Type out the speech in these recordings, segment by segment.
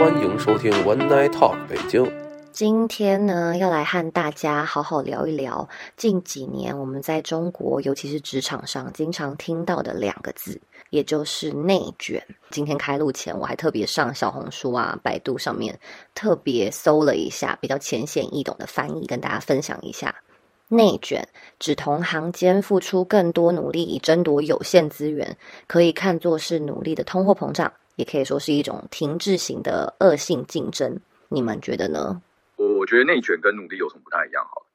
欢迎收听 One Night Talk 北京。今天呢，要来和大家好好聊一聊近几年我们在中国，尤其是职场上经常听到的两个字，也就是内卷。今天开录前，我还特别上小红书啊、百度上面特别搜了一下比较浅显易懂的翻译，跟大家分享一下。内卷指同行间付出更多努力以争夺有限资源，可以看作是努力的通货膨胀，也可以说是一种停滞型的恶性竞争。你们觉得呢？我我觉得内卷跟努力有什么不太一样？好了，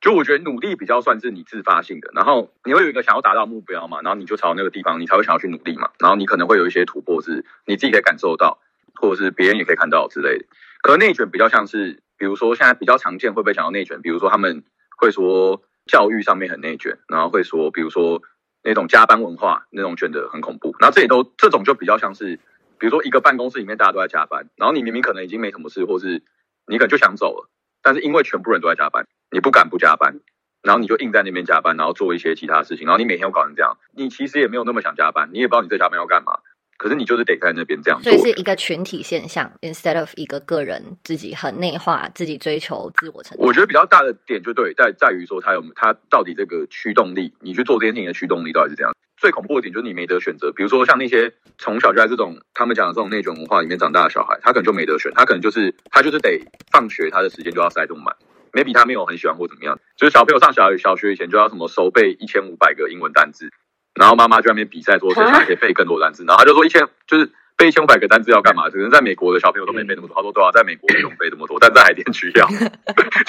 就我觉得努力比较算是你自发性的，然后你会有一个想要达到目标嘛，然后你就朝那个地方，你才会想要去努力嘛，然后你可能会有一些突破，是你自己可以感受到，或者是别人也可以看到之类的。可内卷比较像是，比如说现在比较常见会不会讲到内卷？比如说他们。会说教育上面很内卷，然后会说，比如说那种加班文化，那种卷得很恐怖。然后这里都这种就比较像是，比如说一个办公室里面大家都在加班，然后你明明可能已经没什么事，或是你可能就想走了，但是因为全部人都在加班，你不敢不加班，然后你就硬在那边加班，然后做一些其他事情，然后你每天又搞成这样，你其实也没有那么想加班，你也不知道你在加班要干嘛。可是你就是得在那边这样，所以是一个群体现象，instead of 一个个人自己很内化，自己追求自我成长。我觉得比较大的点就对，在在于说他有他到底这个驱动力，你去做这件事情的驱动力到底是怎样。最恐怖的点就是你没得选择，比如说像那些从小就在这种他们讲的这种内卷文化里面长大的小孩，他可能就没得选，他可能就是他就是得放学他的时间就要塞这么满，maybe 他没有很喜欢或怎么样，就是小朋友上小小学以前就要什么熟背一千五百个英文单字。然后妈妈就在那边比赛说 谁可以背更多单词，然后他就说一千就是背一千五百个单词要干嘛？可能在美国的小朋友都没背那么多，他说对啊，在美国不用背那么多，但在海淀区要，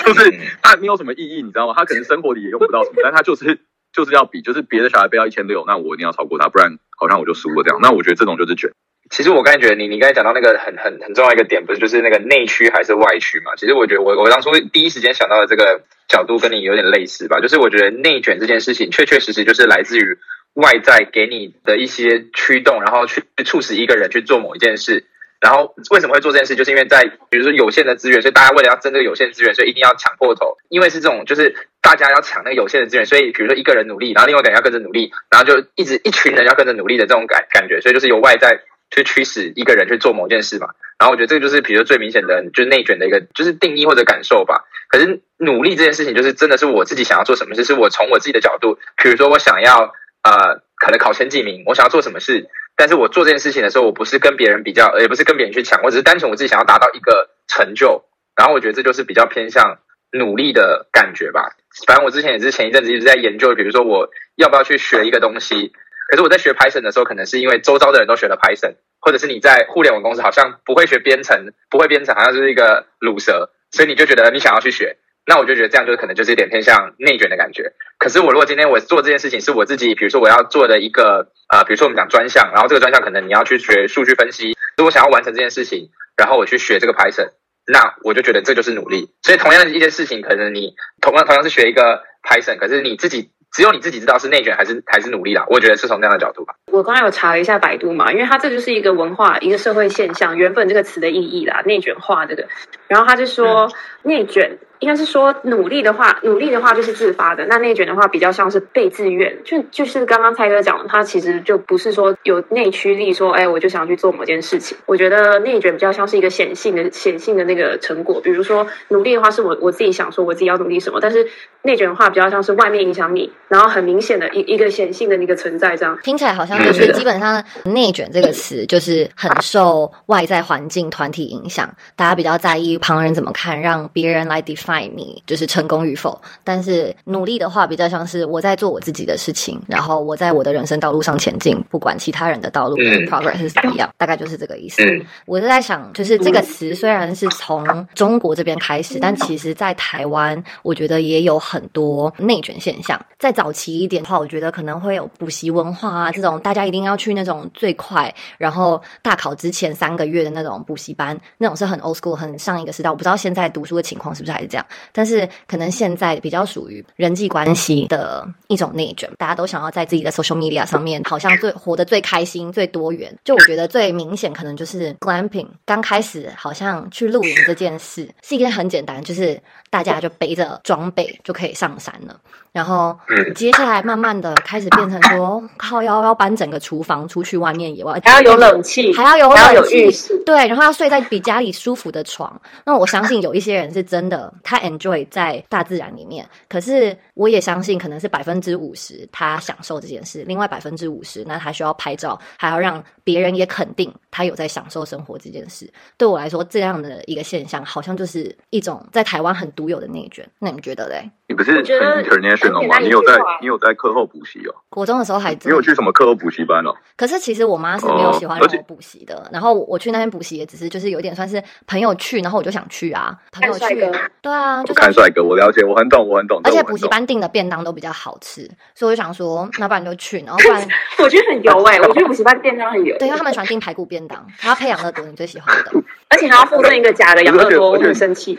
就是他没有什么意义，你知道吗？他可能生活里也用不到什么，但他就是就是要比，就是别的小孩背到一千六，那我一定要超过他，不然好像我就输了这样。那我觉得这种就是卷。其实我刚才觉得你你刚才讲到那个很很很重要一个点，不是就是那个内驱还是外驱嘛？其实我觉得我我当初第一时间想到的这个角度跟你有点类似吧，就是我觉得内卷这件事情确确实实就是来自于。外在给你的一些驱动，然后去促使一个人去做某一件事，然后为什么会做这件事？就是因为在比如说有限的资源，所以大家为了要争这个有限资源，所以一定要抢破头。因为是这种，就是大家要抢那个有限的资源，所以比如说一个人努力，然后另外一个人要跟着努力，然后就一直一群人要跟着努力的这种感感觉，所以就是由外在去驱使一个人去做某件事嘛。然后我觉得这个就是比如说最明显的，就是内卷的一个就是定义或者感受吧。可是努力这件事情，就是真的是我自己想要做什么事，是我从我自己的角度，比如说我想要。呃，可能考前几名，我想要做什么事，但是我做这件事情的时候，我不是跟别人比较，也不是跟别人去抢，我只是单纯我自己想要达到一个成就，然后我觉得这就是比较偏向努力的感觉吧。反正我之前也是前一阵子一直在研究，比如说我要不要去学一个东西，可是我在学 Python 的时候，可能是因为周遭的人都学了 Python，或者是你在互联网公司好像不会学编程，不会编程好像就是一个卤蛇，所以你就觉得你想要去学。那我就觉得这样就是可能就是有点偏向内卷的感觉。可是我如果今天我做这件事情是我自己，比如说我要做的一个呃，比如说我们讲专项，然后这个专项可能你要去学数据分析，如果想要完成这件事情，然后我去学这个 Python，那我就觉得这就是努力。所以同样的一件事情，可能你同样同样是学一个 Python，可是你自己。只有你自己知道是内卷还是还是努力啦，我觉得是从这样的角度吧。我刚才有查了一下百度嘛，因为它这就是一个文化、一个社会现象，原本这个词的意义啦，内卷化这个。然后他就说，内卷应该是说努力的话，努力的话就是自发的，那内卷的话比较像是被自愿。就就是刚刚蔡哥讲，他其实就不是说有内驱力，说哎我就想去做某件事情。我觉得内卷比较像是一个显性的、显性的那个成果。比如说努力的话，是我我自己想说我自己要努力什么，但是内卷的话比较像是外面影响你。然后很明显的一一个显性的那个存在，这样听起来好像就是基本上“内卷”这个词就是很受外在环境团体影响，大家比较在意旁人怎么看，让别人来 define 你就是成功与否。但是努力的话，比较像是我在做我自己的事情，然后我在我的人生道路上前进，不管其他人的道路的 progress 是怎么样，大概就是这个意思。我是在想，就是这个词虽然是从中国这边开始，但其实在台湾，我觉得也有很多内卷现象在。早期一点的话，我觉得可能会有补习文化啊，这种大家一定要去那种最快，然后大考之前三个月的那种补习班，那种是很 old school，很上一时代。我不知道现在读书的情况是不是还是这样，但是可能现在比较属于人际关系的一种内卷，大家都想要在自己的 social media 上面，好像最活得最开心、最多元。就我觉得最明显，可能就是 glamping。刚开始好像去露营这件事是一件很简单，就是大家就背着装备就可以上山了。然后嗯接下来慢慢的开始变成说，靠要要搬整个厨房出去外面野外，还要有冷气，还要有还要有冷气浴室，对，然后要睡在比家里舒服的床。那我相信有一些人是真的，他 enjoy 在大自然里面。可是我也相信，可能是百分之五十他享受这件事，另外百分之五十，那他需要拍照，还要让别人也肯定他有在享受生活这件事。对我来说，这样的一个现象，好像就是一种在台湾很独有的内卷。那你们觉得嘞？你不是很我吗？你有在你有在课后补习哦？国中的时候还你有去什么课后补习班哦？可是其实我妈是没有喜欢我补习的，然后我去那边补习也只是就是有点算是朋友去，然后我就想去啊，朋友去看帅哥，对啊，就是看帅哥，我了解，我很懂，我很懂。而且补习班订的便当都比较好吃，所以我就想说，那不然就去，然后不然 我觉得很油哎、我觉得补习班便当很油，对，因为他们喜欢订排骨便当，还要配养乐多，你最喜欢的。而且还要附赠一个假的养乐多，我很生气。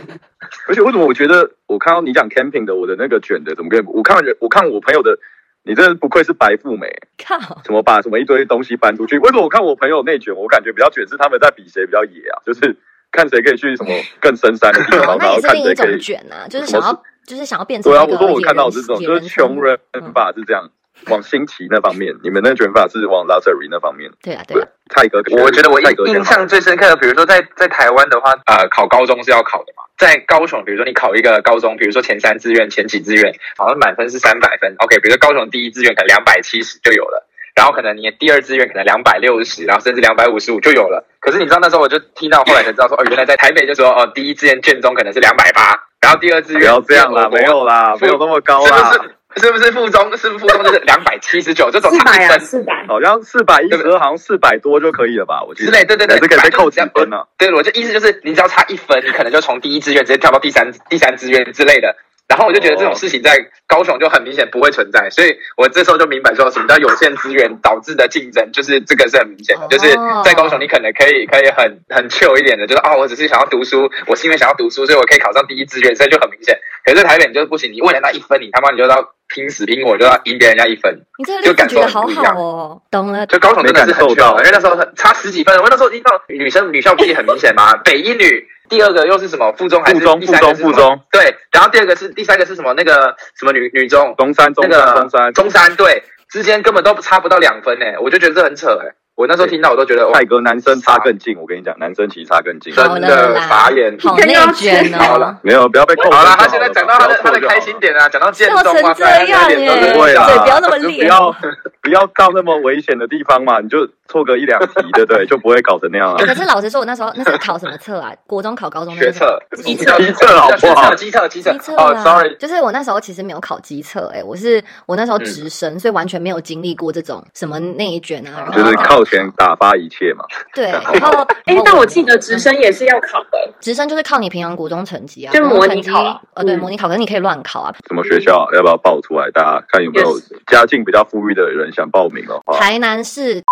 而且为什么我觉得我看到你讲 camping 的，我的那个卷的怎么跟我看人，我看我朋友的，你真的不愧是白富美，靠，怎么把什么一堆东西搬出去？为什么我看我朋友内卷，我感觉比较卷是他们在比谁比较野啊？就是看谁可以去什么更深山的地方，然后看谁可以。卷啊，就是想要就是想要变成对啊，我说我看到野人这种就是穷人嗯法是这样，往新奇那方面，你们那卷法是往 luxury 那方面。对啊对啊，泰哥，我觉得我印象最深刻的，比如说在在台湾的话，呃，考高中是要考的嘛。在高雄，比如说你考一个高中，比如说前三志愿、前几志愿，好像满分是三百分。OK，比如说高雄第一志愿可能两百七十就有了，然后可能你第二志愿可能两百六十，然后甚至两百五十五就有了。可是你知道那时候我就听到后来才知道说，哦，原来在台北就说哦，第一志愿卷中可能是两百八，然后第二志愿不要这样啦，没有啦，没有那么高啦，是不是？是不是附中？是不是附中就是两百七十九，这种四百啊，差一分四百。好像四百一十二，好像四百多就可以了吧？我觉得之类，对对对，还是可以被扣几分呢？对，我就意思就是，你只要差一分，你可能就从第一志愿直接跳到第三第三志愿之类的。然后我就觉得这种事情在高雄就很明显不会存在，所以我这时候就明白说什么叫有限资源导致的竞争，就是这个是很明显的，哦就是在高雄你可能可以可以很很 chill 一点的，就是啊、我只是想要读书，我是因为想要读书，所以我可以考上第一志愿，所以就很明显。可是在台北你就是不行，你为了那一分，你他妈你就要拼死拼活，就要赢别人家一分。你这个就感受好很不一样好哦，懂了。就高雄真的是很 chill，因为那时候很差十几分，我那时候听到女生女校不是很明显嘛，北一女，第二个又是什么？附中还是附中附中附中。对，然后第二个是第三个是什么？那个什么女女中中山，中山，那个中山，中山对之间根本都差不到两分呢，我就觉得这很扯哎，我那时候听到我都觉得哇蔡哥男生差更近，我跟你讲，男生其实差更近。好真的了啦傻眼。好内卷哦好了。没有，不要被扣好了，他现在讲到他的他的开心点啊，讲到建笑成中哇塞，他这样耶不会啦，嘴不要那么就烈不要不要到那么危险的地方嘛，你就错个一两题，对不对？就不会搞成那样了。可是老实说，我那时候那是考什么测啊？国中考高中那学测，机测机测好不好机测机测机测哦，sorry，就是我那时候其实没有考机测，哎，我是我那时候嗯直升，所以完全没有经历过这种什么内卷啊，然后就是靠钱打发一切嘛。对，然后哎，但我记得直升也是要考的，直升就是靠你平常国中成绩啊，就国中成绩模拟考啊呃，对，嗯。模拟考，可是你可以乱考啊。什么学校？要不要报出来？大家看有没有家境比较富裕的人想报名的话，台南市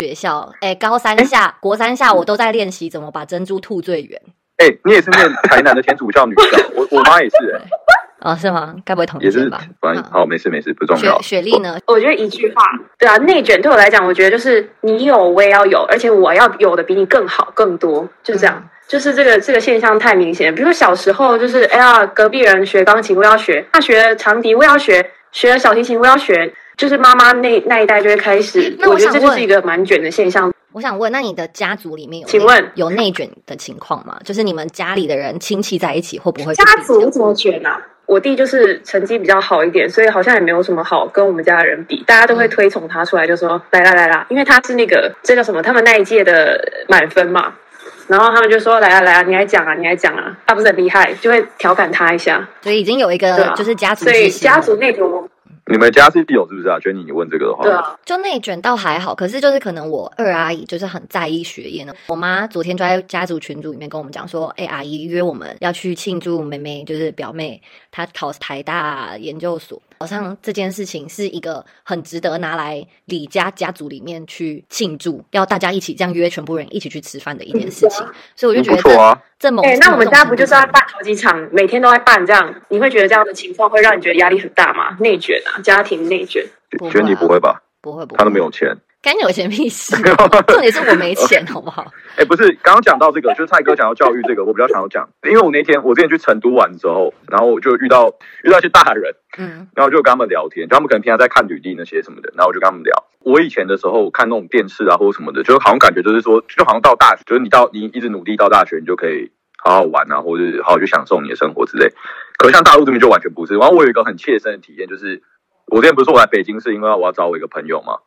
学校，哎，高三下、国三下，我都在练习怎么把珍珠吐最远。哎，你也是念台南的天主教女校，我我妈也是，哎 哦，是吗？该不会同也是一间吧？，反正好好，没事没事，不重要雪。雪莉呢？我觉得一句话，对啊，内卷对我来讲，我觉得就是你有我也要有，而且我要有的比你更好更多，就这样。嗯就是这个这个现象太明显，比如说小时候就是，哎呀，隔壁人学钢琴，我要学；他学长笛，我要学；学小提琴，我要学。就是妈妈那那一代就会开始，那我我觉得这想问就是一个蛮卷的现象。我想问，那你的家族里面有请问有内卷的情况吗？就是你们家里的人亲戚在一起会不会家族怎么卷啊？我弟就是成绩比较好一点，所以好像也没有什么好跟我们家的人比，大家都会推崇他出来，就说来啦来啦，因为他是那个这叫什么，他们那一届的满分嘛，然后他们就说来啊来啊，你来讲啊你来讲啊，他不是很厉害，就会调侃他一下，所以已经有一个就是家族所以家族内卷我你们家是有是不是啊？娟妮，你问这个的话，对啊，就内卷倒还好，可是就是可能我二阿姨就是很在意学业呢。我妈昨天就在家族群组里面跟我们讲说，哎、阿姨约我们要去庆祝妹妹，就是表妹她考台大研究所，好像这件事情是一个很值得拿来李家家族里面去庆祝，要大家一起这样约全部人一起去吃饭的一件事情。所以我就觉得这不错啊。这某哎、那我们家不就是要在办好几场，每天都在办这样？你会觉得这样的情况会让你觉得压力很大吗？内卷啊，家庭内卷。不会啊娟妮不会吧？不会不会，他都没有钱。干你有钱屁事？重点是我没钱，好不好？哎，不是，刚刚讲到这个，就是蔡哥讲到教育这个，我比较想要讲，因为我那天我之前去成都玩的时候，然后我就遇到遇到一些大人，嗯，然后就跟他们聊天，就他们可能平常在看履历那些什么的，然后我就跟他们聊。我以前的时候看那种电视啊或者什么的，就好像感觉就是说，就好像到大学，就是你到你一直努力到大学，你就可以好好玩啊，或者是好好去享受你的生活之类。可是像大陆这边就完全不是。然后我有一个很切身的体验，就是我之前不是说我来北京是因为我要找我一个朋友嘛，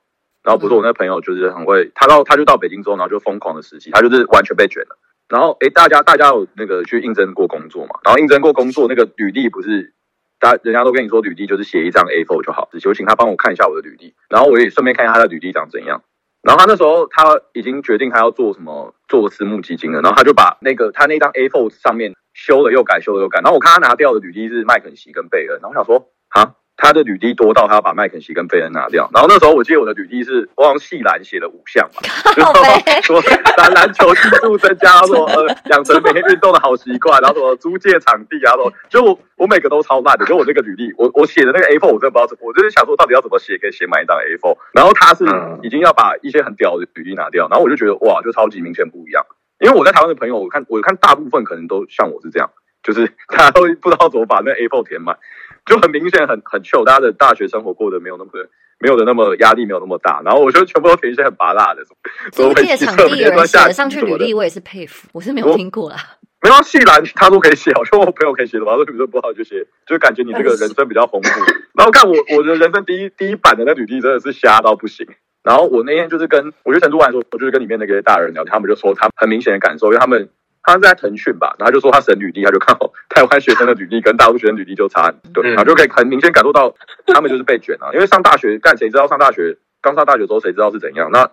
然后不是我那朋友就是很会，他到他就到北京之后，然后就疯狂的实习，他就是完全被卷了。然后诶，大家大家有那个去应征过工作嘛？然后应征过工作那个履历不是，大家人家都跟你说履历就是写一张 A4 就好，只求请他帮我看一下我的履历，然后我也顺便看一下他的履历长怎样。然后他那时候他已经决定他要做什么做私募基金了，然后他就把那个他那张 A4 上面修了又改，修了又改。然后我看他拿掉的履历是麦肯锡跟贝恩，然后我想说啊。他的履历多到他要把麦肯锡跟贝恩拿掉，然后那时候我记得我的履历是我用细篮写了五项嘛，就 说篮篮球技术增加，说呃养成每天运动的好习惯，然后什么租借场地啊，说就我我每个都超烂的，就我这个履历，我我写的那个 A4 我真的不知道怎么，我就是想说到底要怎么写可以写满一张 A4，然后他是已经要把一些很屌的履历拿掉，然后我就觉得哇，就超级明显不一样，因为我在台湾的朋友，我看我看大部分可能都像我是这样，就是大家都不知道怎么把那 A4 填满。就很明显，很很 chill，，大家的大学生活过得没有那么没有的那么压力，没有那么大。然后我觉得全部都填一些很拔辣的，租借场地有人写上去履历，我也是佩服，我是没有听过啦。没有细栏，他都可以写，我说我朋友可以写的吧？说比如说不好就写，就感觉你这个人生比较丰富。然后看我我的人生第一第一版的那履历真的是瞎到不行。然后我那天就是跟我去成都玩的时候，我就是跟里面那个大人聊天，他们就说他很明显的感受，因为他们。他是在腾讯吧，然后就说他审履历，他就看好 台湾学生的履历跟大陆学生履历就差很多，然后就可以很明显感受到他们就是被卷啊。因为上大学干谁知道上大学刚上大学之后谁知道是怎样？那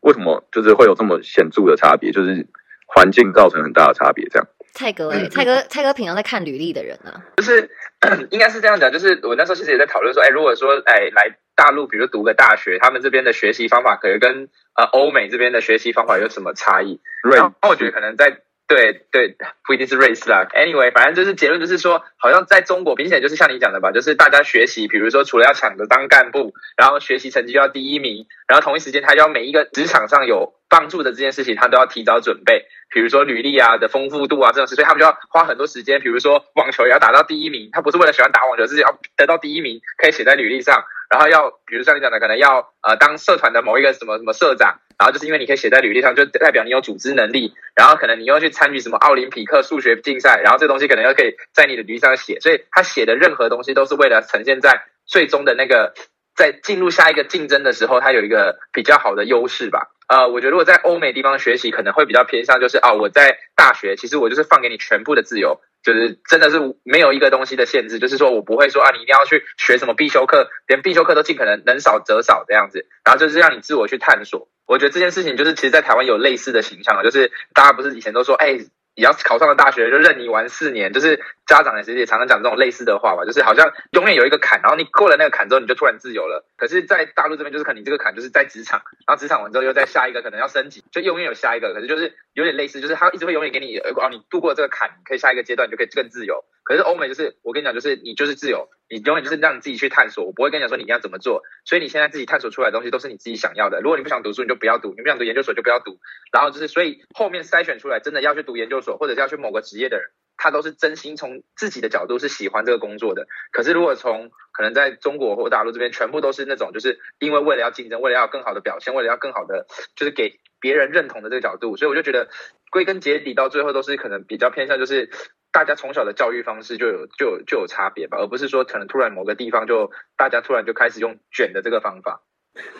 为什么就是会有这么显著的差别？就是环境造成很大的差别，这样。蔡哥，哎，蔡哥，蔡哥平常在看履历的人呢，就是 应该是这样讲，就是我那时候其实也在讨论说，哎，如果说哎来大陆，比如读个大学，他们这边的学习方法可能跟呃欧美这边的学习方法有什么差异？然后我觉得可能在。对对，不一定是瑞士啦。Anyway，反正就是结论就是说，好像在中国明显就是像你讲的吧，就是大家学习，比如说除了要抢着当干部，然后学习成绩要第一名，然后同一时间他要每一个职场上有帮助的这件事情，他都要提早准备。比如说履历啊的丰富度啊这种事，所以他们就要花很多时间。比如说网球也要打到第一名，他不是为了喜欢打网球，是要得到第一名，可以写在履历上。然后要，比如像你讲的，可能要呃当社团的某一个什么什么社长。然后就是因为你可以写在履历上，就代表你有组织能力。然后可能你又去参与什么奥林匹克数学竞赛，然后这东西可能又可以在你的履历上写。所以他写的任何东西都是为了呈现在最终的那个，在进入下一个竞争的时候，他有一个比较好的优势吧。呃，我觉得如果在欧美地方学习，可能会比较偏向就是啊，我在大学其实我就是放给你全部的自由。就是真的是没有一个东西的限制，就是说我不会说啊，你一定要去学什么必修课，连必修课都尽可能能少则少这样子，然后就是让你自我去探索。我觉得这件事情就是，其实，在台湾有类似的形象，就是大家不是以前都说，哎。也要考上了大学就任你玩四年，就是家长也其实也常常讲这种类似的话吧，就是好像永远有一个坎，然后你过了那个坎之后，你就突然自由了。可是，在大陆这边就是可能你这个坎就是在职场，然后职场完之后又在下一个可能要升级，就永远有下一个。可是就是有点类似，就是他一直会永远给你哦，你度过这个坎，可以下一个阶段你就可以更自由。可是欧美就是我跟你讲，就是你就是自由，你永远就是让你自己去探索。我不会跟你讲说你要怎么做，所以你现在自己探索出来的东西都是你自己想要的。如果你不想读书，你就不要读；你不想读研究所就不要读。然后就是，所以后面筛选出来真的要去读研究所或者是要去某个职业的人，他都是真心从自己的角度是喜欢这个工作的。可是如果从可能在中国或大陆这边，全部都是那种就是因为为了要竞争，为了要更好的表现，为了要更好的就是给别人认同的这个角度，所以我就觉得归根结底到最后都是可能比较偏向就是。大家从小的教育方式就有就有就有差别吧，而不是说可能突然某个地方就大家突然就开始用卷的这个方法。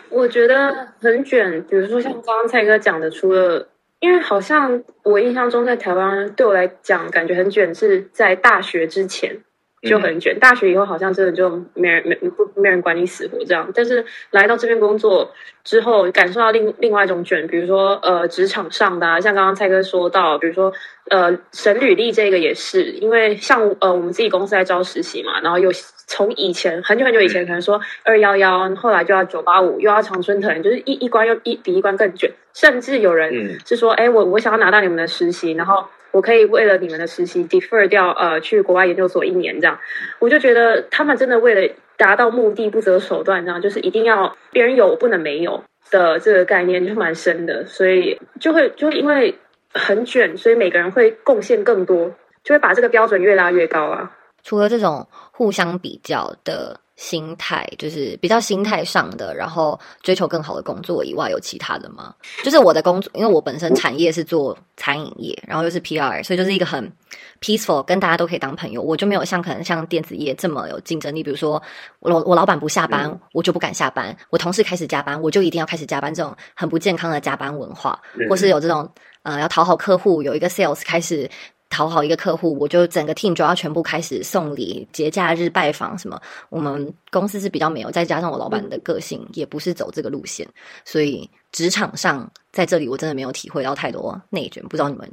我觉得很卷，比如说像刚刚蔡哥讲的，除了因为好像我印象中在台湾对我来讲感觉很卷是在大学之前。就很卷，大学以后好像真的就没人没不没人管你死活这样。但是来到这边工作之后，感受到另另外一种卷，比如说呃职场上的，像刚刚蔡哥说到，比如说呃审履历这个也是，因为像呃我们自己公司在招实习嘛，然后又从以前很久很久以前可能说二幺幺，后来就要九八五，又要长春藤，就是一一关又一比一关更卷，甚至有人是说，哎我我想要拿到你们的实习，然后。我可以为了你们的实习 defer 掉，呃，去国外研究所一年这样，我就觉得他们真的为了达到目的不择手段，这样就是一定要别人有不能没有，的这个概念就蛮深的，所以就会就会因为很卷，所以每个人会贡献更多，就会把这个标准越拉越高啊。除了这种互相比较的心态，就是比较心态上的，然后追求更好的工作以外，有其他的吗？就是我的工作，因为我本身产业是做餐饮业，然后又是 PR，所以就是一个很 peaceful，跟大家都可以当朋友。我就没有像可能像电子业这么有竞争力。比如说，我我老板不下班，我就不敢下班；我同事开始加班，我就一定要开始加班。这种很不健康的加班文化，或是有这种呃要讨好客户，有一个 sales 开始。讨好一个客户，我就整个 team 就要全部开始送礼、节假日拜访什么。我们公司是比较没有，再加上我老板的个性也不是走这个路线，所以职场上在这里我真的没有体会到太多内卷。不知道你们，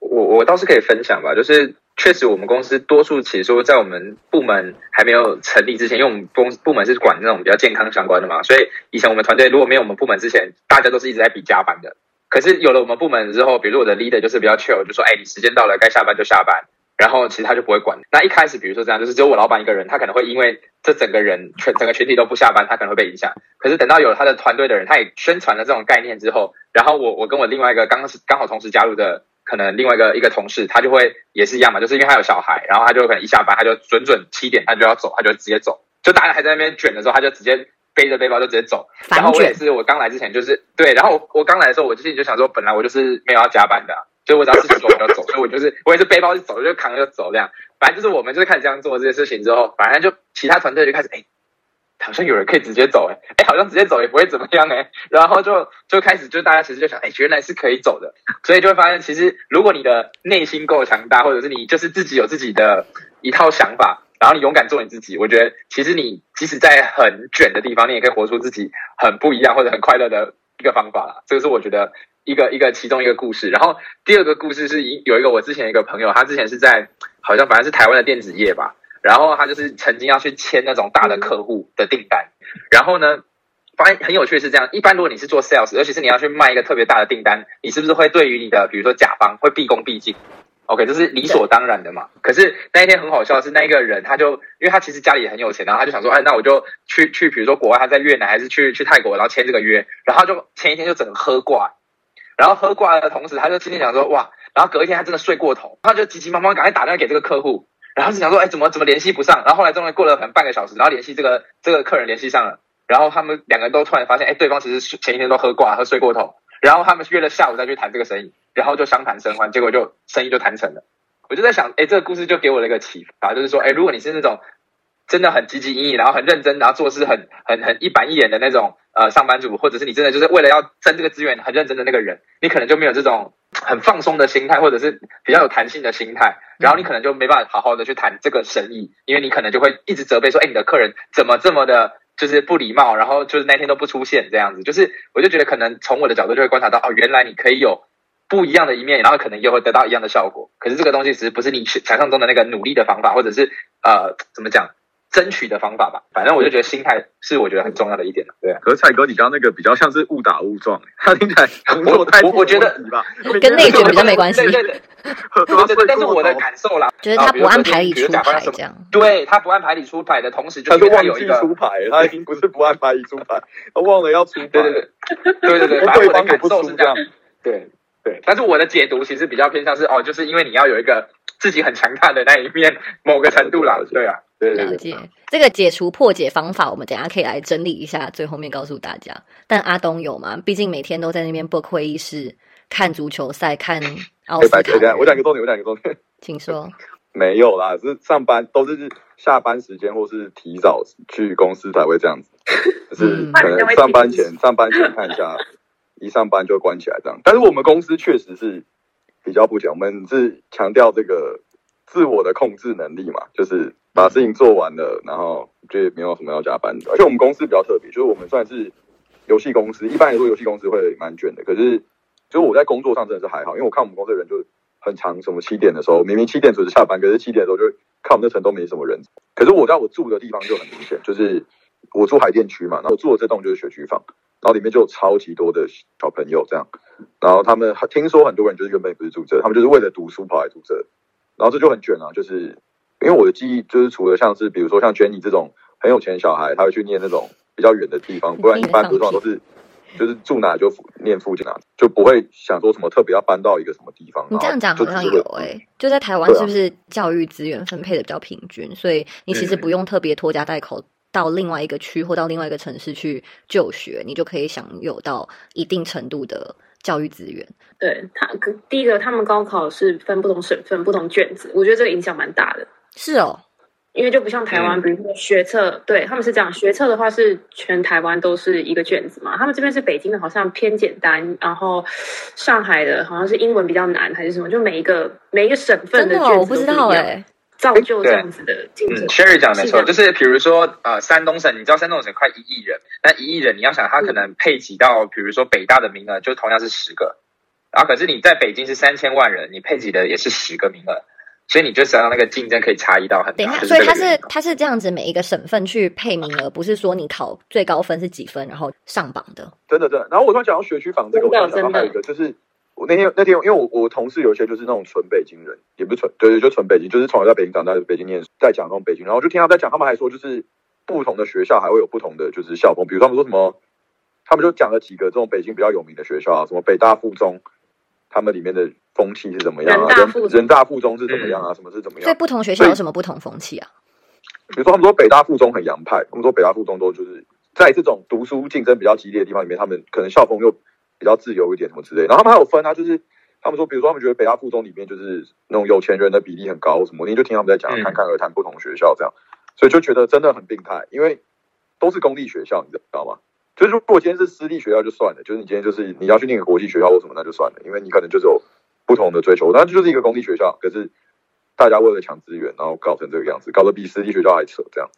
我我倒是可以分享吧，就是确实我们公司多数其实说在我们部门还没有成立之前，因为我们公部门是管那种比较健康相关的嘛，所以以前我们团队如果没有我们部门之前，大家都是一直在比加班的。可是有了我们部门之后，比如我的 leader 就是比较 chill，就说，哎，你时间到了，该下班就下班。然后其实他就不会管。那一开始，比如说这样，就是只有我老板一个人，他可能会因为这整个人全整个群体都不下班，他可能会被影响。可是等到有他的团队的人，他也宣传了这种概念之后，然后我我跟我另外一个刚刚刚好同时加入的，可能另外一个一个同事，他就会也是一样嘛，就是因为他有小孩，然后他就可能一下班他就准准七点他就要走，他就直接走。就大家还在那边卷的时候，他就直接。背着背包就直接走，然后我也是，我刚来之前就是对，然后我我刚来的时候，我就心里就想说，本来我就是没有要加班的，就我只要事情做我就走，所以我就是我也是背包就走，就扛着就走这样。反正就是我们就是开始这样做这些事情之后，反正就其他团队就开始哎，好像有人可以直接走哎，哎好像直接走也不会怎么样哎，然后就就开始就大家其实就想哎原来是可以走的，所以就会发现其实如果你的内心够强大，或者是你就是自己有自己的一套想法。然后你勇敢做你自己，我觉得其实你即使在很卷的地方，你也可以活出自己很不一样或者很快乐的一个方法啦。这个是我觉得一个一个其中一个故事。然后第二个故事是有一个我之前一个朋友，他之前是在好像反正是台湾的电子业吧，然后他就是曾经要去签那种大的客户的订单，然后呢，发现很有趣是这样，一般如果你是做 sales，尤其是你要去卖一个特别大的订单，你是不是会对于你的比如说甲方会毕恭毕敬？OK，这是理所当然的嘛。可是那一天很好笑，是那一个人，他就因为他其实家里也很有钱，然后他就想说，哎，那我就去去，比如说国外，他在越南还是去去泰国，然后签这个约，然后就前一天就整个喝挂，然后喝挂的同时，他就心里想说，哇，然后隔一天他真的睡过头，他就急急忙忙赶快打电话给这个客户，然后就想说，哎，怎么怎么联系不上，然后后来终于过了可能半个小时，然后联系这个这个客人联系上了，然后他们两个人都突然发现，哎，对方其实前一天都喝挂，喝睡过头，然后他们约了下午再去谈这个生意，然后就相谈甚欢，结果就生意就谈成了。我就在想，哎，这个故事就给我了一个启发，就是说，哎，如果你是那种真的很积极、营营，然后很认真，然后做事很、很、很一板一眼的那种呃上班族，或者是你真的就是为了要争这个资源很认真的那个人，你可能就没有这种 很放松的心态，或者是比较有弹性的心态，然后你可能就没办法好好的去谈这个生意，因为你可能就会一直责备说，哎，你的客人怎么这么的，就是不礼貌，然后就是那天都不出现这样子，就是我就觉得可能从我的角度就会观察到，哦，原来你可以有。不一样的一面，然后可能又会得到一样的效果。可是这个东西其实不是你想象中的那个努力的方法，或者是呃怎么讲争取的方法吧。反正我就觉得心态是我觉得很重要的一点对啊。可是蔡哥，你刚刚那个比较像是误打误撞，他听起来我我我觉得跟内卷比较没关系。对对对，但是我的感受啦，觉得他不按牌理出牌这样。对他不按牌理出牌的同时，就是忘记出牌，他已经不是不按牌理出牌，他忘了要出牌。对对对对对对，对方感受是这样。对。对，但是我的解读其实比较偏向是哦，就是因为你要有一个自己很强大的那一面，某个程度啦，对啊，对对对。这个解除破解方法，我们等下可以来整理一下，最后面告诉大家。但阿东有吗？毕竟每天都在那边 book 会议室看足球赛，看奥斯卡。我讲一个重点，我讲一个重点，请说。没有啦，是上班都是下班时间或是提早去公司才会这样子，就是可能上班前上班前看一下。一上班就关起来这样，但是我们公司确实是比较不讲，我们是强调这个自我的控制能力嘛，就是把事情做完了，然后就没有什么要加班的。而且我们公司比较特别，就是我们算是游戏公司，一般来说游戏公司会蛮卷的。可是，就是我在工作上真的是还好，因为我看我们公司的人就很长，什么七点的时候明明七点准时下班，可是七点的时候就看我们那层都没什么人。可是我在我住的地方就很明显，就是我住海淀区嘛，然后我住的这栋就是学区房。然后里面就有超级多的小朋友这样，然后他们听说很多人就是原本也不是住这，他们就是为了读书跑来住这，然后这就很卷啊，就是因为我的记忆就是除了像是比如说像 Jenny 这种很有钱的小孩，他会去念那种比较远的地方，不然一般通常都是就是住哪就念附近哪，就不会想说什么特别要搬到一个什么地方。你这样讲好像有诶、就在台湾是不是教育资源分配的比较平均？所以你其实嗯不用特别拖家带口到另外一个区或到另外一个城市去就学，你就可以享有到一定程度的教育资源。对他第一个，他们高考是分不同省份、不同卷子，我觉得这个影响蛮大的。是哦，因为就不像台湾，嗯比如说学测，对他们是这样，学测的话是全台湾都是一个卷子嘛，他们这边是北京的，好像偏简单，然后上海的好像是英文比较难还是什么，就每一个每一个省份真的、哦、卷我不知子都不一样，造就这样子的竞争嗯。，Sherry 讲的没错，就是比如说呃，山东省，你知道山东省快一亿人，那一亿人你要想他可能配给到，比如说北大的名额就同样是十个，然后可是你在北京是三千万人，你配给的也是十个名额，所以你就知道那个竞争可以差异到很大。等一下，所以他是这个原因它是这样子，每一个省份去配名额，不是说你考最高分是几分，然后上榜的。真的真的。然后我突然讲到学区房这个，我真的突然想到还有一个就是。我那天那天，因为我我同事有一些就是那种纯北京人，也不是纯，对对，就纯北京，就是从小在北京长大，在北京念书，在讲那种北京，然后就听他们在讲，他们还说就是不同的学校还会有不同的就是校风，比如他们说什么，他们就讲了几个这种北京比较有名的学校啊，什么北大附中，他们里面的风气是怎么样啊？人人大附中人大附中是怎么样啊？什么是怎么样？所以不同学校有什么不同风气啊？比如说他们说北大附中很洋派，他们说北大附中都就是在这种读书竞争比较激烈的地方里面，他们可能校风又比较自由一点什么之类。然后他们还有分啊，就是他们说，比如说他们觉得北大附中里面就是那种有钱人的比例很高什么，你就听他们在讲，嗯侃侃而谈不同学校这样，所以就觉得真的很病态，因为都是公立学校，你知道吗？就是如果今天是私立学校就算了，就是你今天就是你要去念个国际学校或什么那就算了，因为你可能就是有不同的追求，但就是一个公立学校，可是大家为了抢资源，然后搞成这个样子，搞得比私立学校还扯，这样。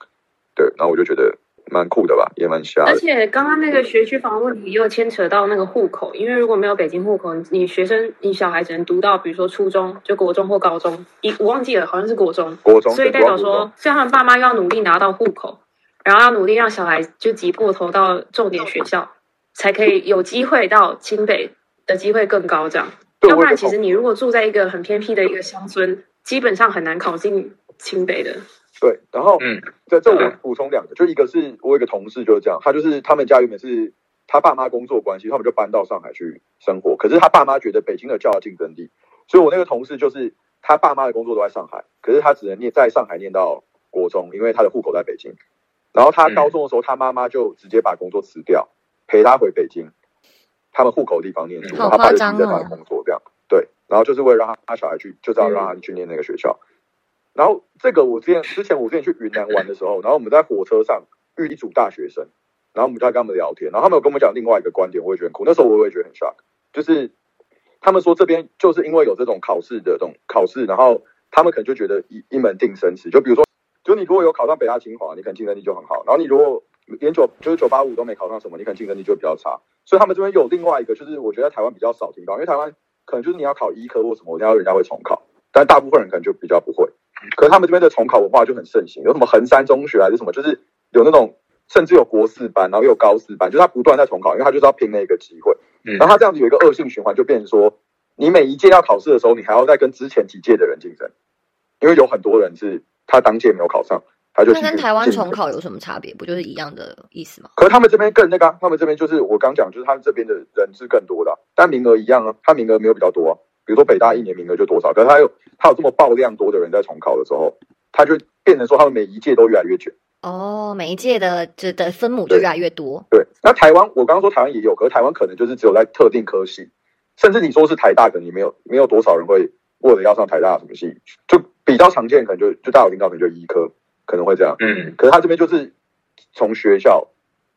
对，然后我就觉得蛮酷的吧，也蛮瞎的。而且刚刚那个学区房问题又牵扯到那个户口，因为如果没有北京户口，你你学生你小孩只能读到比如说初中、就国中或高中，一我忘记了，好像是国中。国中，所以代表说，所以他们爸妈要努力拿到户口，然后要努力让小孩就挤破头到重点学校，才可以有机会到清北的机会更高。这样，要不然其实你如果住在一个很偏僻的一个乡村，基本上很难考进清北的。对，然后嗯，这这我嗯补充两个，就一个是我有一个同事就是这样，他就是他们家原本是他爸妈工作关系，他们就搬到上海去生活，可是他爸妈觉得北京的教育竞争力，所以我那个同事就是他爸妈的工作都在上海，可是他只能念在上海念到国中，因为他的户口在北京。然后他嗯高中的时候，他妈妈就直接把工作辞掉，陪他回北京，他们户口的地方念书，嗯然后他爸就好夸张哦继续在他工作这样。对，然后就是为了让他他小孩去，就是要让他去念那个学校。然后这个我之前之前我之前去云南玩的时候，然后我们在火车上遇一组大学生，然后我们就在跟他们聊天，然后他们有跟我们讲另外一个观点，我也觉得很酷。那时候我也觉得很 shock，就是他们说这边就是因为有这种考试的这种考试，然后他们可能就觉得一一门定生死。就比如说，就你如果有考上北大清华，你可能竞争力就很好；然后你如果连九就是九八五都没考上什么，你可能竞争力就比较差。所以他们这边有另外一个，就是我觉得台湾比较少听到，因为台湾可能就是你要考医科或什么，然后人家会重考，但大部分人可能就比较不会。可是他们这边的重考文化就很盛行，有什么衡山中学还是什么，就是有那种甚至有国四班，然后又有高四班，就是他不断在重考，因为他就是要拼那个机会。嗯然后他这样子有一个恶性循环，就变成说，你每一届要考试的时候，你还要再跟之前几届的人竞争，因为有很多人是他当届没有考上，他就那跟台湾重考有什么差别？不就是一样的意思吗？可是他们这边更那个、啊，他们这边就是我刚讲，就是他们这边的人是更多的啊、但名额一样啊，他名额没有比较多啊。比如说北大一年名额就多少，可是他有他有这么爆量多的人在重考的时候，他就变成说他们每一届都越来越卷。哦，每一届的这的分母就越来越多。对，那台湾我刚刚说台湾也有，可是台湾可能就是只有在特定科系，甚至你说是台大，可能也没有没有多少人会为了要上台大什么系，就比较常见，可能就就大家有听到，可能就医科可能会这样。嗯，可是他这边就是从学校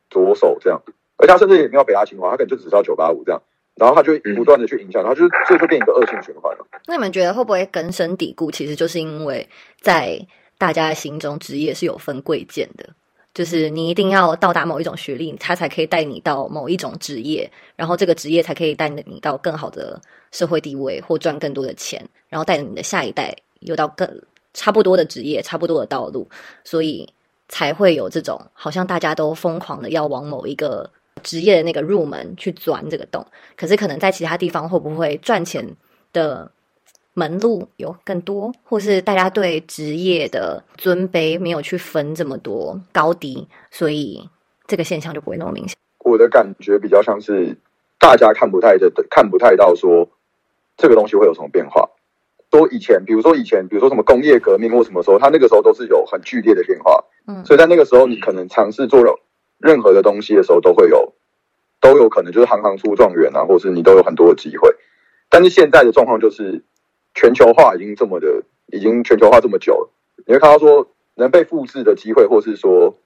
着手这样，而且他甚至也没有北大清华，他可能就只知道九八五这样，然后他就嗯不断的去影响，然后就是这就变一个恶性循环了。那你们觉得会不会根深蒂固？其实就是因为在大家的心中，职业是有分贵贱的，就是你一定要到达某一种学历，他才可以带你到某一种职业，然后这个职业才可以带你到更好的社会地位或赚更多的钱，然后带着你的下一代有到更差不多的职业、差不多的道路，所以才会有这种好像大家都疯狂的要往某一个职业的那个入门去钻这个洞。可是可能在其他地方会不会赚钱的门路有更多，或是大家对职业的尊卑没有去分这么多高低，所以这个现象就不会那么明显。我的感觉比较像是大家看不太的看不太到说这个东西会有什么变化。说以前，比如说以前，比如说什么工业革命或什么时候，他那个时候都是有很剧烈的变化。嗯所以在那个时候，你可能尝试做了任何的东西的时候，都会有都有可能就是行行出状元啊，或是你都有很多的机会。但是现在的状况就是全球化已经这么的，已经全球化这么久了，你会看到说能被复制的机会，或是说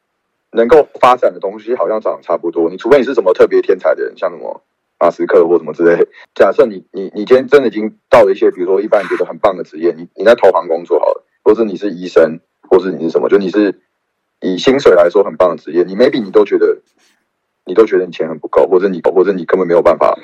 能够发展的东西，好像长得差不多。你除非你是什么特别天才的人，像什么马斯克或什么之类。假设你你你今天真的已经到了一些，比如说一般人觉得很棒的职业，你你在投行工作好了，或是你是医生，或是你是什么，就你是以薪水来说很棒的职业，你 maybe 你都觉得你都觉得你钱很不够，或者你或者你根本没有办法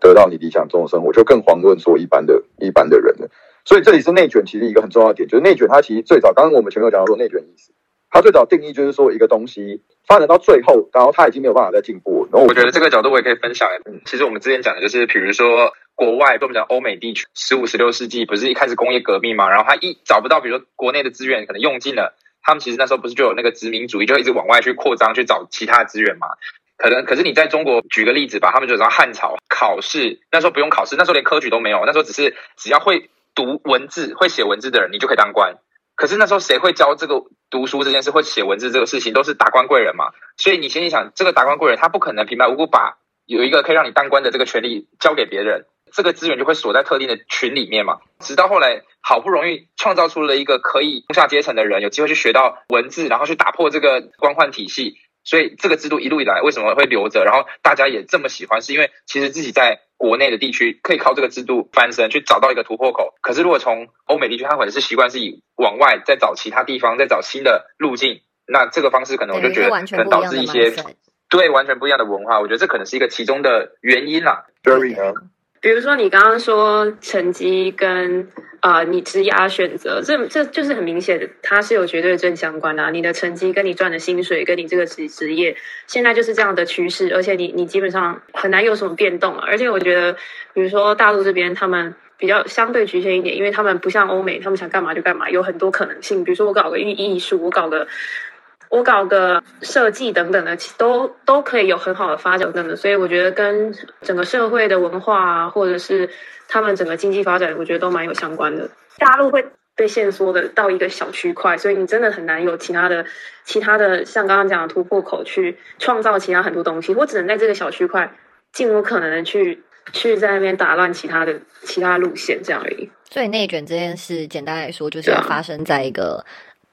得到你理想中的生活，就更遑论说一般的一般的人了。所以这里是内卷，其实一个很重要的点，就是内卷它其实最早，刚刚我们前面有讲到说内卷意思，它最早定义就是说一个东西发展到最后，然后它已经没有办法再进步了。然后我觉得这个角度我也可以分享。嗯，其实我们之前讲的就是，比如说国外，跟我们讲欧美地区，十五、十六世纪不是一开始工业革命嘛，然后他一找不到，比如说国内的资源可能用尽了，他们其实那时候不是就有那个殖民主义，就一直往外去扩张，去找其他资源嘛。可能可是你在中国举个例子吧，他们就知道汉朝考试那时候不用考试，那时候连科举都没有，那时候只是只要会读文字、会写文字的人，你就可以当官。可是那时候谁会教这个读书这件事，会写文字这个事情，都是达官贵人嘛。所以你心里想，这个达官贵人他不可能平白无故把有一个可以让你当官的这个权利交给别人，这个资源就会锁在特定的群里面嘛。直到后来好不容易创造出了一个可以中下阶层的人有机会去学到文字，然后去打破这个官宦体系。所以这个制度一路以来为什么会留着，然后大家也这么喜欢，是因为其实自己在国内的地区可以靠这个制度翻身，去找到一个突破口。可是如果从欧美地区，他可能是习惯是以往外再找其他地方，再找新的路径，那这个方式可能我就觉得可能导致一些对完全不一样的文化。我觉得这可能是一个其中的原因啦。Jerry 呢？比如说你刚刚说成绩跟呃你职涯选择，这这就是很明显的，它是有绝对正相关的、啊。你的成绩跟你赚的薪水，跟你这个职职业，现在就是这样的趋势，而且你你基本上很难有什么变动啊。而且我觉得，比如说大陆这边他们。比较相对局限一点，因为他们不像欧美，他们想干嘛就干嘛，有很多可能性。比如说我搞个艺艺术，我搞个我搞个设计等等的，都都可以有很好的发展等等。所以我觉得跟整个社会的文化啊，或者是他们整个经济发展，我觉得都蛮有相关的。大陆会被限缩的到一个小区块，所以你真的很难有其他的、其他的像刚刚讲的突破口去创造其他很多东西。我只能在这个小区块尽我可能的去去在那边打乱其他的其他路线，这样而已。所以内卷这件事，简单来说，就是要发生在一个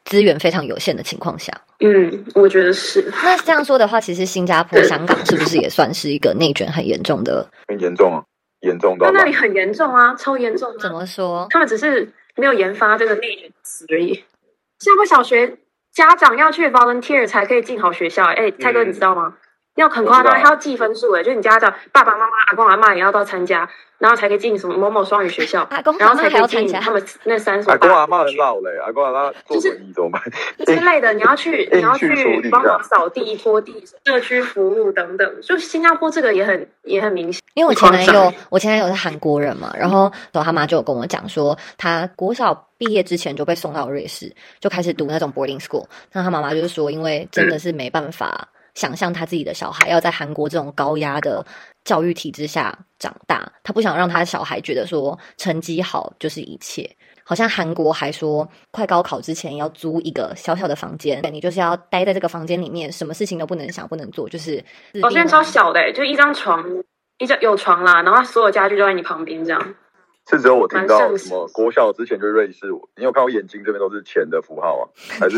资源非常有限的情况下。嗯，我觉得是。那这样说的话，其实新加坡、香港是不是也算是一个内卷很严重的？很严重啊，严重到那那里很严重啊，超严重、啊。怎么说？他们只是没有研发这个内卷词而已。新加坡小学家长要去 volunteer 才可以进好学校、欸。哎，蔡哥，你知道吗？要很夸张，还要记分数哎，就是你家长爸爸妈妈、阿公阿妈也要到参加，然后才可以进什么某某双语学校，阿公然后才可以参加他们那三所。阿公阿妈很老嘞，阿公阿妈坐轮椅怎么办？之类的，你要去，你要去帮忙扫地、拖地、社区服务等等。就新加坡这个也很也很明显，因为我前男友，我前男友是韩国人嘛，然后然后他妈就有跟我讲说，他国小毕业之前就被送到瑞士，就开始读那种 boarding school。那他妈妈就是说，因为真的是没办法。想象他自己的小孩要在韩国这种高压的教育体制下长大，他不想让他的小孩觉得说成绩好就是一切。好像韩国还说，快高考之前要租一个小小的房间，你就是要待在这个房间里面，什么事情都不能想、不能做，就是。哦现在超小的、欸，就一张床，一张有床啦，然后所有家具都在你旁边这样。是只有我听到什么国小之前就瑞士，你有看我眼睛这边都是钱的符号啊？还是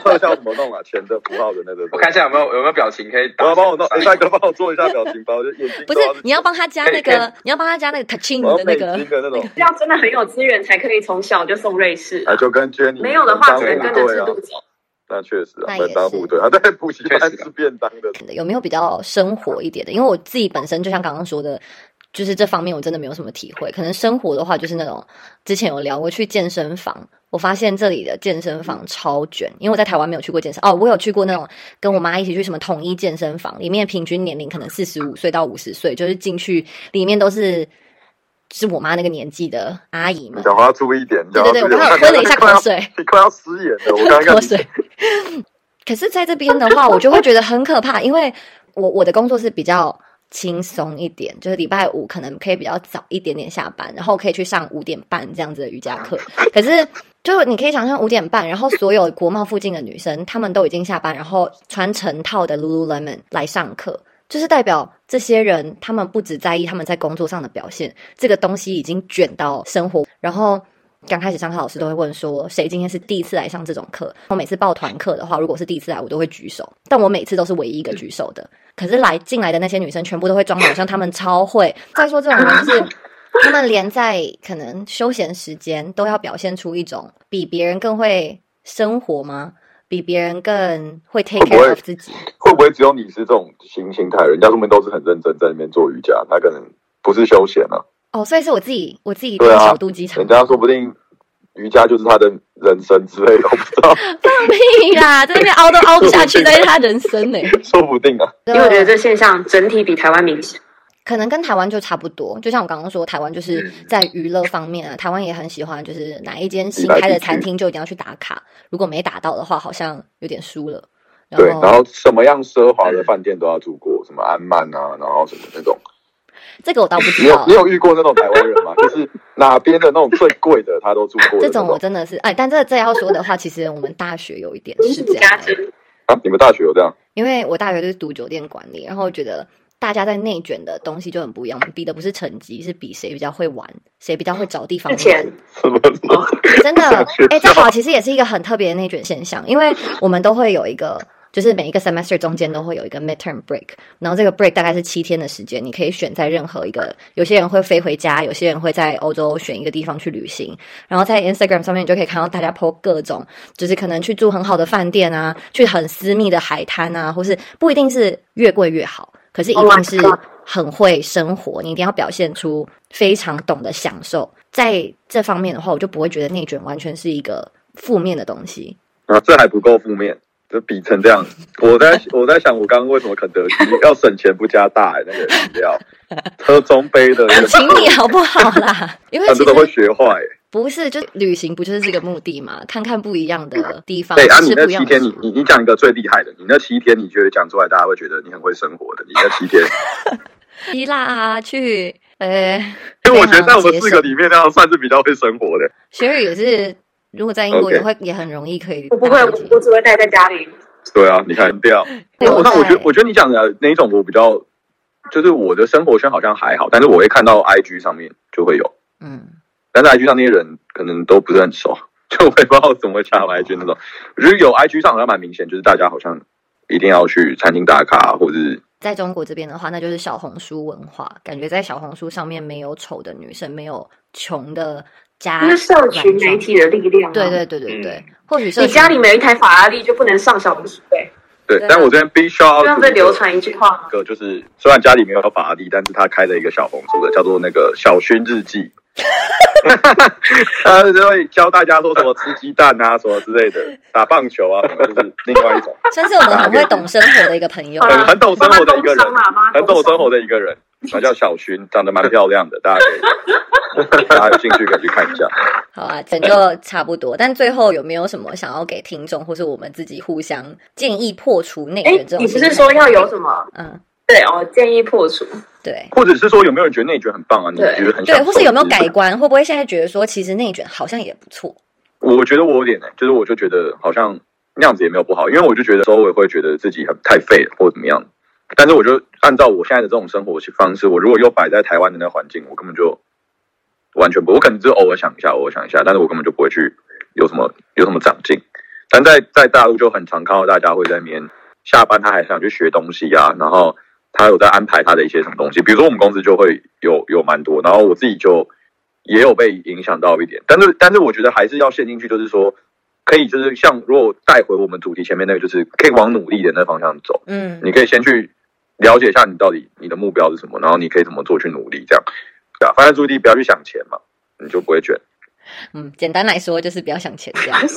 特效怎么弄啊？钱的符号的那个？我看一下有没有有没有表情可以。我要帮我弄，哎，帅哥帮我做一下表情包，就眼睛不是你要帮他加那个，你要帮他加那个 touching 的那个那种，要真的很有资源才可以从小就送瑞士，啊，就跟 Jenny 没有的话只能跟着制度走。那确实啊，门当户对啊，对，补习班是便当的。有没有比较生活一点的？因为我自己本身就像刚刚说的。就是这方面我真的没有什么体会，可能生活的话就是那种之前有聊过去健身房，我发现这里的健身房超卷，因为我在台湾没有去过健身哦，我有去过那种跟我妈一起去什么统一健身房，里面平均年龄可能四十五岁到五十岁，就是进去里面都是是我妈那个年纪的阿姨们。讲话注意一点，对对对，我刚刚喝了一下口水，你快要失言了，我刚刚 口水。可是在这边的话，我就会觉得很可怕，因为。我我的工作是比较轻松一点，就是礼拜五可能可以比较早一点点下班，然后可以去上五点半这样子的瑜伽课。可是，就你可以想象五点半，然后所有国贸附近的女生，她们都已经下班，然后穿成套的 Lululemon 来上课，就是代表这些人，他们不只在意他们在工作上的表现，这个东西已经卷到生活，然后。刚开始上课，老师都会问说：“谁今天是第一次来上这种课？”我每次报团课的话，如果是第一次来，我都会举手。但我每次都是唯一一个举手的。可是来进来的那些女生，全部都会装好像她们超会。再说这种人是，他们连在可能休闲时间都要表现出一种比别人更会生活吗？比别人更会 take care of 自己？会不会只有你是这种心心态？人家后面都是很认真在那边做瑜伽，他可能不是休闲啊。哦，所以是我自己，我自己对啊小肚鸡肠。人家说不定瑜伽就是他的人生之类的，我不知道，放屁啦，在那边凹都凹不下去，那是他人生呢、说不定啊。因为我觉得这现象整体比台湾明显。可能跟台湾就差不多，就像我刚刚说，台湾就是嗯在娱乐方面啊，台湾也很喜欢，就是哪一间新开的餐厅就一定要去打卡，如果没打到的话，好像有点输了。然对，后然后什么样奢华的饭店都要住过，什么安曼啊，然后什么那种。这个我倒不知道有你，有遇过那种台湾人吗？就是哪边的那种最贵的他都住过这种我真的是哎，但这这要说的话，其实我们大学有一点 是这样啊，你们大学有这样？因为我大学就是读酒店管理，然后我觉得大家在内卷的东西就很不一样，我们比的不是成绩，是比谁比较会玩，谁比较会找地方玩。之前什么什么？真的，哎、这好，其实也是一个很特别的内卷现象，因为我们都会有一个，就是每一个 semester 中间都会有一个 midterm break，然后这个 break 大概是七天的时间，你可以选在任何一个，有些人会飞回家，有些人会在欧洲选一个地方去旅行，然后在 Instagram 上面你就可以看到大家 po 各种，就是可能去住很好的饭店啊，去很私密的海滩啊，或是不一定是越贵越好，可是一 Oh 定是很会生活，你一定要表现出非常懂得享受。在这方面的话，我就不会觉得内卷完全是一个负面的东西。啊，这还不够负面，就比成这样。我在 我在想，我刚刚为什么肯德基要省钱不加大、欸、那个饮料，喝中杯的那个，请你好不好啦？因为其他真的会学坏、欸。不是，就旅行不就是这个目的嘛？看看不一样的地方，对啊，你吃那七天。你你你讲一个最厉害的，你那七天你觉得讲出来，大家会觉得你很会生活的。你那七天，希腊啊，去呃，因为我觉得在我们四个里面，那样算是比较会生活的。学语也是，如果在英国也会也很容易可以我不会，我我只会待在家里。对啊，你看这样。对我那我觉得，我觉得你讲的那一种，我比较，就是我的生活圈好像还好，但是我会看到 IG 上面就会有，嗯，但是 IG 上那些人可能都不是很熟，就我也不知道怎么会加入 IG 那种。我觉得有 IG 上好像蛮明显，就是大家好像一定要去餐厅打卡，或者是在中国这边的话，那就是小红书文化，感觉在小红书上面没有丑的女生，没有穷的家，社群媒体的力量、啊。对对对对对，嗯或许社群你家里没有一台法拉利就不能上小红书对，对对。但我这边必须要这样被流传一句话？个，就是虽然家里没有法拉利，但是他开了一个小红书的，叫做那个小勋日记。他就会教大家说什么吃鸡蛋啊，什么之类的，打棒球啊，什么就是另外一种算是我们很会懂生活的一个朋友。很很懂生活的一个人很懂生活的一个人，他叫小薰，长得蛮漂亮的，大家可以，大家有兴趣可以去看一下。好啊，整个差不多。但最后有没有什么想要给听众，或是我们自己互相建议破除内哎卷这，种你不？是说要有什么？嗯，对哦，建议破除。对或者是说有没有人觉得内卷很棒啊？你对对，觉得很享受或是有没有改？观？会不会现在觉得说，其实内卷好像也不错？我觉得我有点呢、就是我就觉得好像那样子也没有不好，因为我就觉得周围会觉得自己很太废了或者怎么样。但是我就按照我现在的这种生活方式，我如果又摆在台湾的那个环境，我根本就完全不，我可能只是偶尔想一下，偶尔想一下，但是我根本就不会去有什么有什么长进。但在在大陆就很常看到大家会在那边下班，他还想去学东西啊，然后他有在安排他的一些什么东西，比如说我们公司就会有有蛮多，然后我自己就也有被影响到一点，但是但是我觉得还是要陷进去，就是说可以就是像如果带回我们主题前面那个，就是可以往努力的那方向走，嗯，你可以先去了解一下你到底你的目标是什么，然后你可以怎么做去努力，这样对啊，放在注意力不要去想钱嘛，你就不会卷。嗯，简单来说就是不要想钱这样。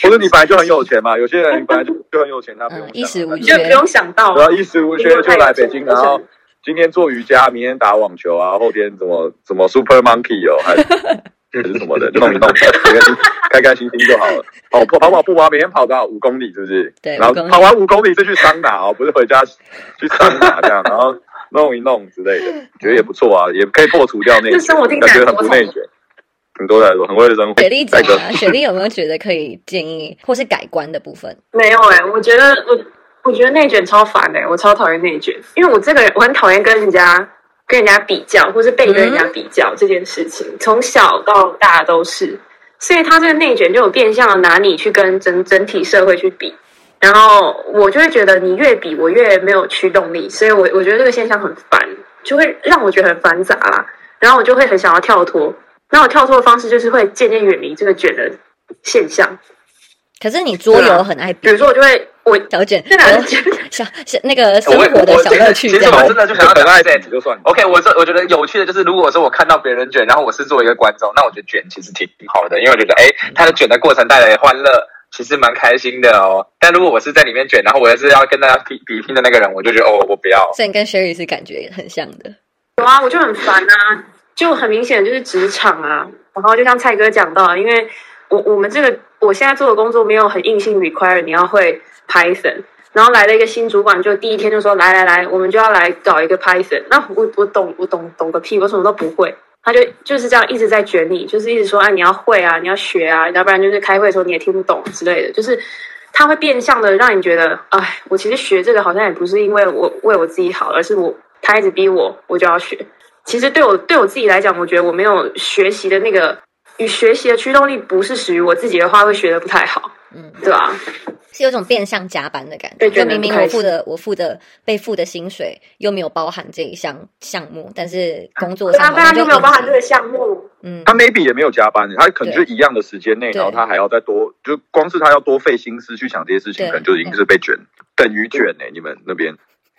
不是你本来就很有钱嘛，有些人本来就就很有钱，他不用嗯想衣食无你就不用想到然后衣食无缺就来北京，然后 今天做瑜伽，明天打网球啊，后天怎么怎么 Super Monkey 哦，还还是什么的，弄一弄，开开心开开心心就好了。哦，跑跑跑步啊，每天跑到五公里，是不是？对然后5公里跑完五公里再去桑拿哦，不是回家去桑拿这样，然后弄一弄之类的，觉得也不错啊，也可以破除掉那个生活定感觉很很不内卷，很多的，很会的生活。雪莉讲再一个啊，雪莉有没有觉得可以建议或是改观的部分？没有哎、我觉得我我觉得内卷超烦哎、我超讨厌内卷，因为我这个人我很讨厌跟人家跟人家比较，或是被跟人家比较这件事情，从小到大都是，所以他这个内卷就有变相的拿你去跟整整体社会去比。然后我就会觉得你越比我越没有驱动力，所以我我觉得这个现象很烦，就会让我觉得很繁杂啦。然后我就会很想要跳脱，那我跳脱的方式就是会渐渐远离这个卷的现象。可是你桌游很爱比比如说，我就会我小卷，这哪是卷？小小那个生活的小乐趣其实。我真的就想要很爱讲这比就算了。OK，我这我觉得有趣的就是，如果说我看到别人卷，然后我是作为一个观众，那我觉得卷其实挺好的，因为我觉得哎，他的卷的过程带来欢乐，其实蛮开心的哦。但如果我是在里面卷，然后我也是要跟大家比比拼的那个人，我就觉得哦，我不要。所以你跟 Sherry 是感觉很像的。有啊，我就很烦啊，就很明显就是职场啊。然后就像蔡哥讲到，因为我我们这个我现在做的工作没有很硬性 require 你要会 Python，然后来了一个新主管，就第一天就说来来来，我们就要来搞一个 Python。那我我懂我懂懂个屁，我什么都不会。他就就是这样一直在卷你，就是一直说啊你要会啊，你要学啊，要不然就是开会的时候你也听不懂之类的，就是他会变相的让你觉得，哎，我其实学这个好像也不是因为我为我自己好，而是我他一直逼我，我就要学。其实对我对我自己来讲，我觉得我没有学习的那个与学习的驱动力不是属于我自己的话，会学的不太好，嗯，对吧、是有种变相加班的感觉。对就明明我付的我付的被付的薪水又没有包含这一项项目，但是工作对啊，上好像当然就没有包含这个项目。嗯。他 maybe 也没有加班，他可能就是一样的时间内，然后他还要再多，就光是他要多费心思去想这些事情，可能就已经是被卷，等于卷呢、你们那边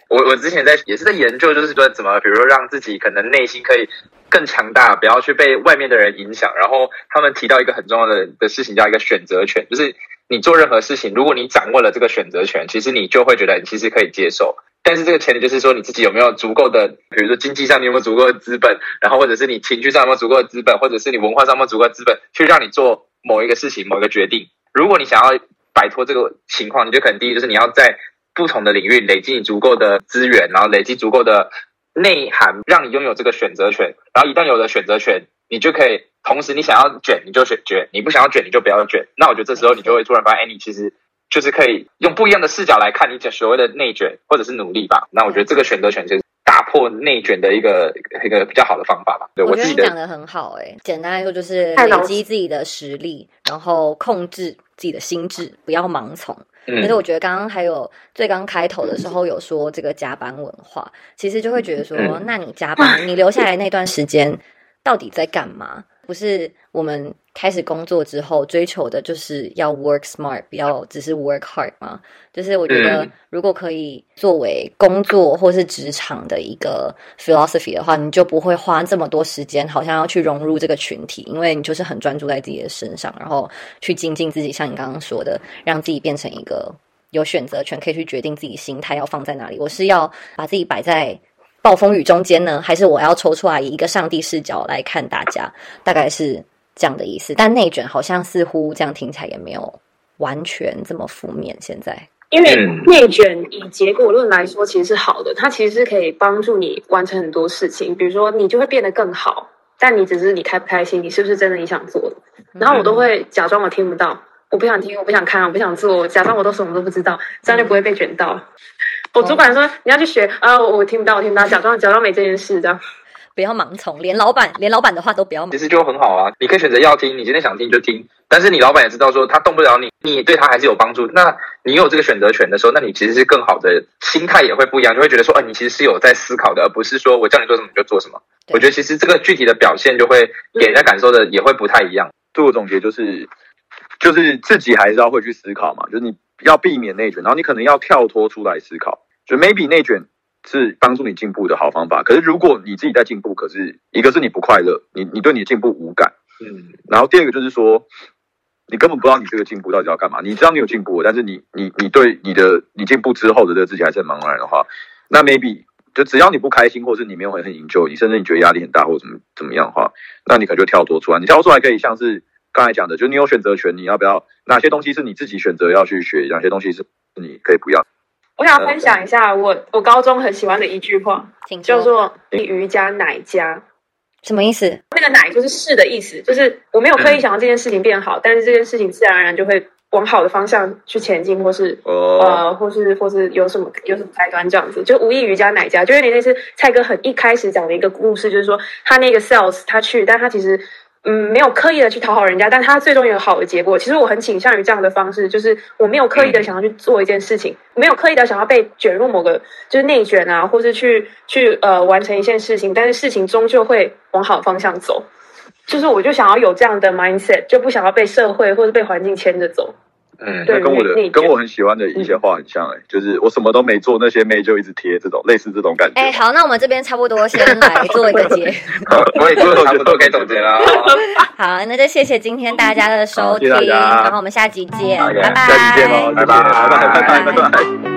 我我之前在也是在研究，就是说怎么，比如说让自己可能内心可以更强大，不要去被外面的人影响。然后他们提到一个很重要的的事情，叫一个选择权，就是你做任何事情，如果你掌握了这个选择权，其实你就会觉得你其实可以接受。但是这个前提就是说你自己有没有足够的，比如说经济上你有没有足够的资本，然后或者是你情绪上有没有足够的资本，或者是你文化上有没有足够的资本，去让你做某一个事情、某一个决定。如果你想要摆脱这个情况，你就可能第一就是你要在不同的领域累积你足够的资源，然后累积足够的内涵，让你拥有这个选择权。然后一旦有了选择权，你就可以同时你想要卷你就选卷，你不想要卷你就不要卷。那我觉得这时候你就会突然发现，哎，你其实就是可以用不一样的视角来看你所谓的内卷或者是努力吧。那我觉得这个选择权就是打破内卷的一个一个比较好的方法吧。对我觉得我自己的讲的很好、欸，简单来说就是累积自己的实力，然后控制自己的心智，不要盲从。嗯可是我觉得刚刚还有最刚开头的时候有说这个加班文化，其实就会觉得说，嗯那你加班，你留下来那段时间到底在干嘛？不是我们开始工作之后追求的就是要 work smart，不要只是 work hard 吗？就是我觉得嗯如果可以作为工作或是职场的一个 philosophy 的话，你就不会花这么多时间，好像要去融入这个群体，因为你就是很专注在自己的身上，然后去精进自己，像你刚刚说的，让自己变成一个有选择权，可以去决定自己心态要放在哪里。我是要把自己摆在暴风雨中间呢，还是我要抽出来以一个上帝视角来看大家？大概是这样的意思。但内卷好像似乎这样听起来也没有完全这么负面。现在，因为嗯内卷以结果论来说，其实是好的，它其实是可以帮助你完成很多事情，比如说你就会变得更好，但你只是你开不开心，你是不是真的你想做的？然后我都会假装我听不到，我不想听，我不想看，我不想做，假装我都什么都不知道，这样就不会被卷到。我主管说你要去学啊，我我听不到，我听不到，假装 假装没这件事，这样。不要盲从，连老板连老板的话都不要盲其实就很好啊，你可以选择要听，你今天想听就听，但是你老板也知道说他动不了你，你对他还是有帮助。那你有这个选择权的时候，那你其实是更好的心态也会不一样，就会觉得说，啊，你其实是有在思考的，而不是说我叫你做什么你就做什么。我觉得其实这个具体的表现就会给人家感受的也会不太一样。对我总结就是，就是自己还是要会去思考嘛，就是你要避免内卷，然后你可能要跳脱出来思考，就 maybe 内卷是帮助你进步的好方法。可是如果你自己在进步，可是一个是你不快乐，你你对你的进步无感，嗯，然后第二个就是说，你根本不知道你这个进步到底要干嘛。你知道你有进步，但是你你你对你的你进步之后的这个自己还是很茫然的话，那 maybe 就只要你不开心，或是你没有很很营救，你甚至你觉得压力很大或怎么怎么样的话，那你可能就跳脱出来。你跳脱出来可以像是刚才讲的，就你有选择权，你要不要哪些东西是你自己选择要去学，哪些东西是你可以不要。我想分享一下我我高中很喜欢的一句话，叫说做“瑜伽奶家什么意思？”。那个“奶”就是是的意思，就是我没有刻意想要这件事情变好，但是这件事情自然而然就会往好的方向去前进，或是哦，呃，或是或是有什么有什么开端这样子，就无意瑜伽奶家，就有点类似蔡哥很一开始讲的一个故事，就是说他那个 sales 他去，但他其实嗯没有刻意的去讨好人家，但他最终有好的结果。其实我很倾向于这样的方式，就是我没有刻意的想要去做一件事情，没有刻意的想要被卷入某个就是内卷啊，或是去去呃完成一件事情，但是事情终究会往好方向走。就是我就想要有这样的 mindset，就不想要被社会或者被环境牵着走。嗯那跟我的跟我很喜欢的一些话很像哎就是我什么都没做那些妹就一直贴这种类似这种感觉。哎好那我们这边差不多先来做一个结 我也做一个多做总结了。好那就谢谢今天大家的收听然后我们下集见拜拜。下集见喽拜。拜拜拜拜拜拜。